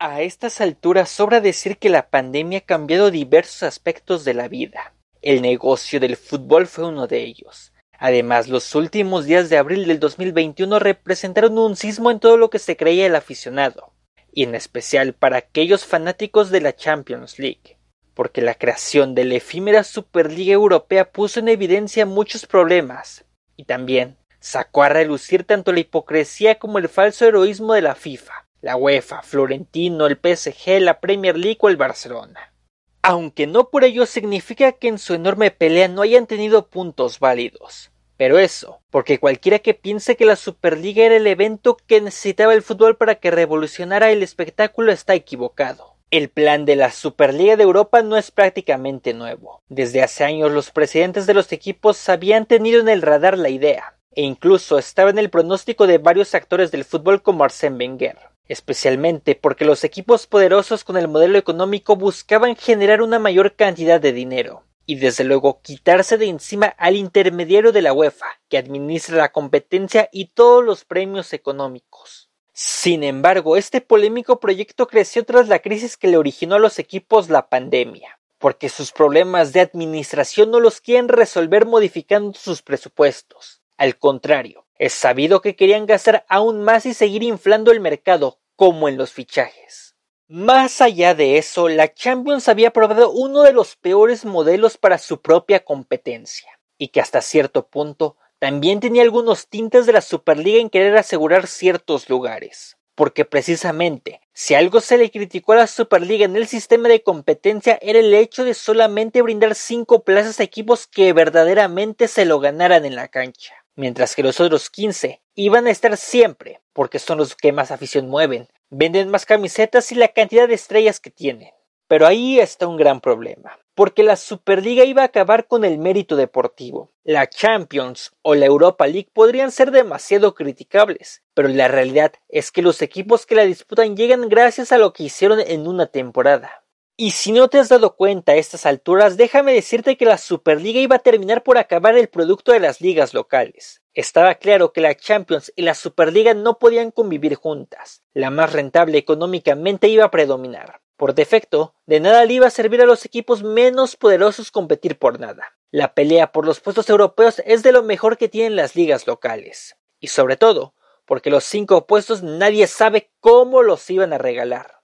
A estas alturas sobra decir que la pandemia ha cambiado diversos aspectos de la vida. El negocio del fútbol fue uno de ellos. Además, los últimos días de abril del 2021 representaron un sismo en todo lo que se creía el aficionado, y en especial para aquellos fanáticos de la Champions League, porque la creación de la efímera Superliga Europea puso en evidencia muchos problemas, y también sacó a relucir tanto la hipocresía como el falso heroísmo de la FIFA, la UEFA, Florentino, el PSG, la Premier League o el Barcelona. Aunque no por ello significa que en su enorme pelea no hayan tenido puntos válidos. Pero eso, porque cualquiera que piense que la Superliga era el evento que necesitaba el fútbol para que revolucionara el espectáculo está equivocado. El plan de la Superliga de Europa no es prácticamente nuevo. Desde hace años los presidentes de los equipos habían tenido en el radar la idea, e incluso estaba en el pronóstico de varios actores del fútbol como Arsène Wenger especialmente porque los equipos poderosos con el modelo económico buscaban generar una mayor cantidad de dinero y desde luego quitarse de encima al intermediario de la UEFA, que administra la competencia y todos los premios económicos. Sin embargo, este polémico proyecto creció tras la crisis que le originó a los equipos la pandemia, porque sus problemas de administración no los quieren resolver modificando sus presupuestos. Al contrario, es sabido que querían gastar aún más y seguir inflando el mercado, como en los fichajes. Más allá de eso, la Champions había probado uno de los peores modelos para su propia competencia, y que hasta cierto punto también tenía algunos tintes de la Superliga en querer asegurar ciertos lugares. Porque precisamente, si algo se le criticó a la Superliga en el sistema de competencia era el hecho de solamente brindar cinco plazas a equipos que verdaderamente se lo ganaran en la cancha mientras que los otros 15 iban a estar siempre, porque son los que más afición mueven, venden más camisetas y la cantidad de estrellas que tienen. Pero ahí está un gran problema, porque la Superliga iba a acabar con el mérito deportivo. La Champions o la Europa League podrían ser demasiado criticables, pero la realidad es que los equipos que la disputan llegan gracias a lo que hicieron en una temporada. Y si no te has dado cuenta a estas alturas, déjame decirte que la Superliga iba a terminar por acabar el producto de las ligas locales. Estaba claro que la Champions y la Superliga no podían convivir juntas. La más rentable económicamente iba a predominar. Por defecto, de nada le iba a servir a los equipos menos poderosos competir por nada. La pelea por los puestos europeos es de lo mejor que tienen las ligas locales. Y sobre todo, porque los cinco puestos nadie sabe cómo los iban a regalar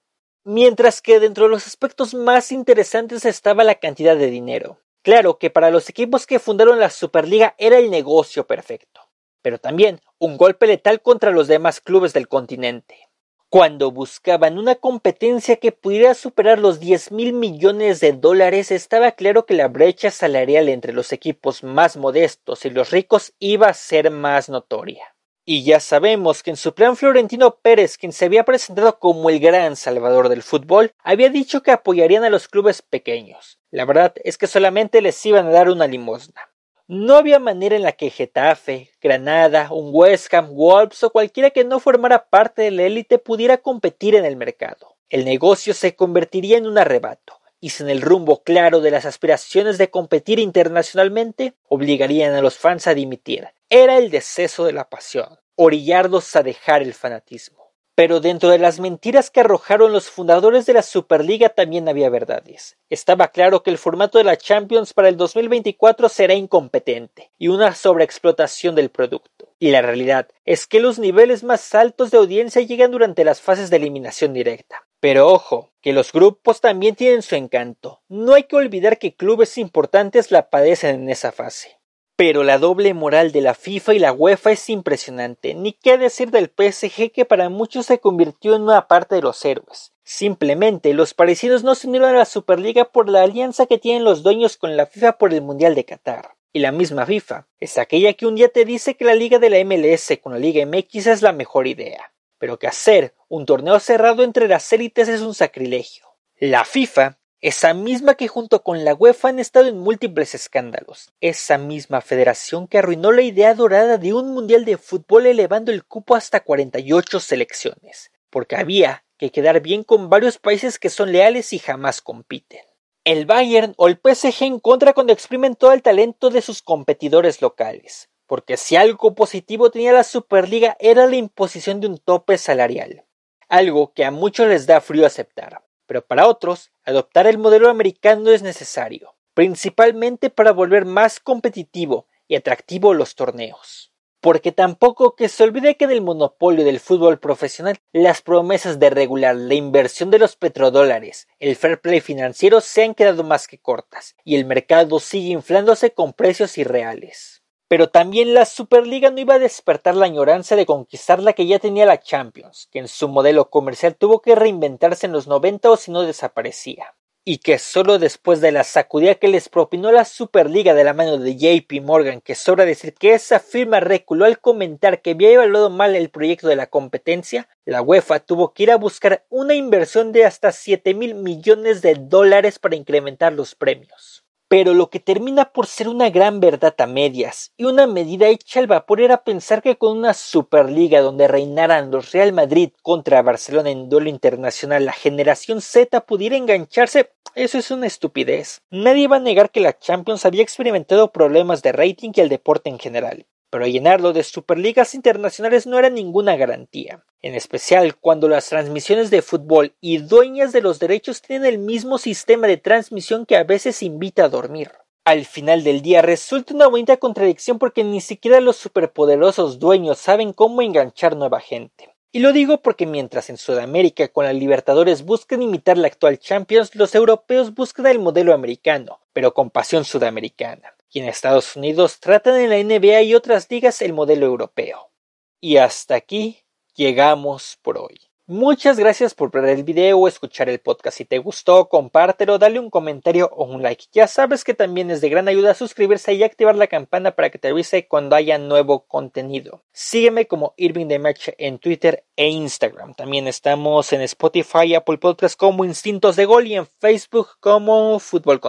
mientras que dentro de los aspectos más interesantes estaba la cantidad de dinero. Claro que para los equipos que fundaron la Superliga era el negocio perfecto, pero también un golpe letal contra los demás clubes del continente. Cuando buscaban una competencia que pudiera superar los 10 mil millones de dólares, estaba claro que la brecha salarial entre los equipos más modestos y los ricos iba a ser más notoria. Y ya sabemos que en su plan Florentino Pérez, quien se había presentado como el gran salvador del fútbol, había dicho que apoyarían a los clubes pequeños. La verdad es que solamente les iban a dar una limosna. No había manera en la que Getafe, Granada, un West Ham, Wolves o cualquiera que no formara parte de la élite pudiera competir en el mercado. El negocio se convertiría en un arrebato, y sin el rumbo claro de las aspiraciones de competir internacionalmente, obligarían a los fans a dimitir. Era el deceso de la pasión, orillarlos a dejar el fanatismo. Pero dentro de las mentiras que arrojaron los fundadores de la Superliga también había verdades. Estaba claro que el formato de la Champions para el 2024 será incompetente y una sobreexplotación del producto. Y la realidad es que los niveles más altos de audiencia llegan durante las fases de eliminación directa. Pero ojo, que los grupos también tienen su encanto. No hay que olvidar que clubes importantes la padecen en esa fase. Pero la doble moral de la FIFA y la UEFA es impresionante, ni qué decir del PSG que para muchos se convirtió en una parte de los héroes. Simplemente los parisinos no se unieron a la Superliga por la alianza que tienen los dueños con la FIFA por el Mundial de Qatar. Y la misma FIFA es aquella que un día te dice que la liga de la MLS con la Liga MX es la mejor idea pero que hacer un torneo cerrado entre las élites es un sacrilegio. La FIFA, esa misma que junto con la UEFA han estado en múltiples escándalos, esa misma federación que arruinó la idea dorada de un mundial de fútbol elevando el cupo hasta 48 selecciones, porque había que quedar bien con varios países que son leales y jamás compiten. El Bayern o el PSG en contra cuando exprimen todo el talento de sus competidores locales, porque si algo positivo tenía la Superliga era la imposición de un tope salarial. algo que a muchos les da frío aceptar, pero para otros, adoptar el modelo americano es necesario, principalmente para volver más competitivo y atractivo los torneos. Porque tampoco que se olvide que en el monopolio del fútbol profesional las promesas de regular la inversión de los petrodólares, el fair play financiero se han quedado más que cortas y el mercado sigue inflándose con precios irreales. Pero también la Superliga no iba a despertar la añoranza de conquistar la que ya tenía la Champions, que en su modelo comercial tuvo que reinventarse en los 90 o si no desaparecía y que solo después de la sacudida que les propinó la Superliga de la mano de JP Morgan, que sobra decir que esa firma reculó al comentar que había evaluado mal el proyecto de la competencia, la UEFA tuvo que ir a buscar una inversión de hasta 7 mil millones de dólares para incrementar los premios. Pero lo que termina por ser una gran verdad a medias y una medida hecha al vapor era pensar que con una Superliga donde reinaran los Real Madrid contra Barcelona en duelo internacional la generación Z pudiera engancharse, eso es una estupidez. Nadie va a negar que la Champions había experimentado problemas de rating y el deporte en general pero llenarlo de superligas internacionales no era ninguna garantía, en especial cuando las transmisiones de fútbol y dueñas de los derechos tienen el mismo sistema de transmisión que a veces invita a dormir. Al final del día resulta una bonita contradicción porque ni siquiera los superpoderosos dueños saben cómo enganchar nueva gente. Y lo digo porque mientras en Sudamérica con la Libertadores buscan imitar la actual Champions, los europeos buscan el modelo americano, pero con pasión sudamericana y en Estados Unidos tratan en la NBA y otras ligas el modelo europeo. Y hasta aquí llegamos por hoy. Muchas gracias por ver el video escuchar el podcast. Si te gustó, compártelo, dale un comentario o un like. Ya sabes que también es de gran ayuda suscribirse y activar la campana para que te avise cuando haya nuevo contenido. Sígueme como Irving de Match en Twitter e Instagram. También estamos en Spotify Apple Podcasts como Instintos de Gol y en Facebook como Fútbol.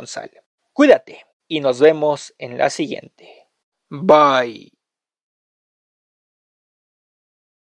Cuídate y nos vemos en la siguiente. Bye.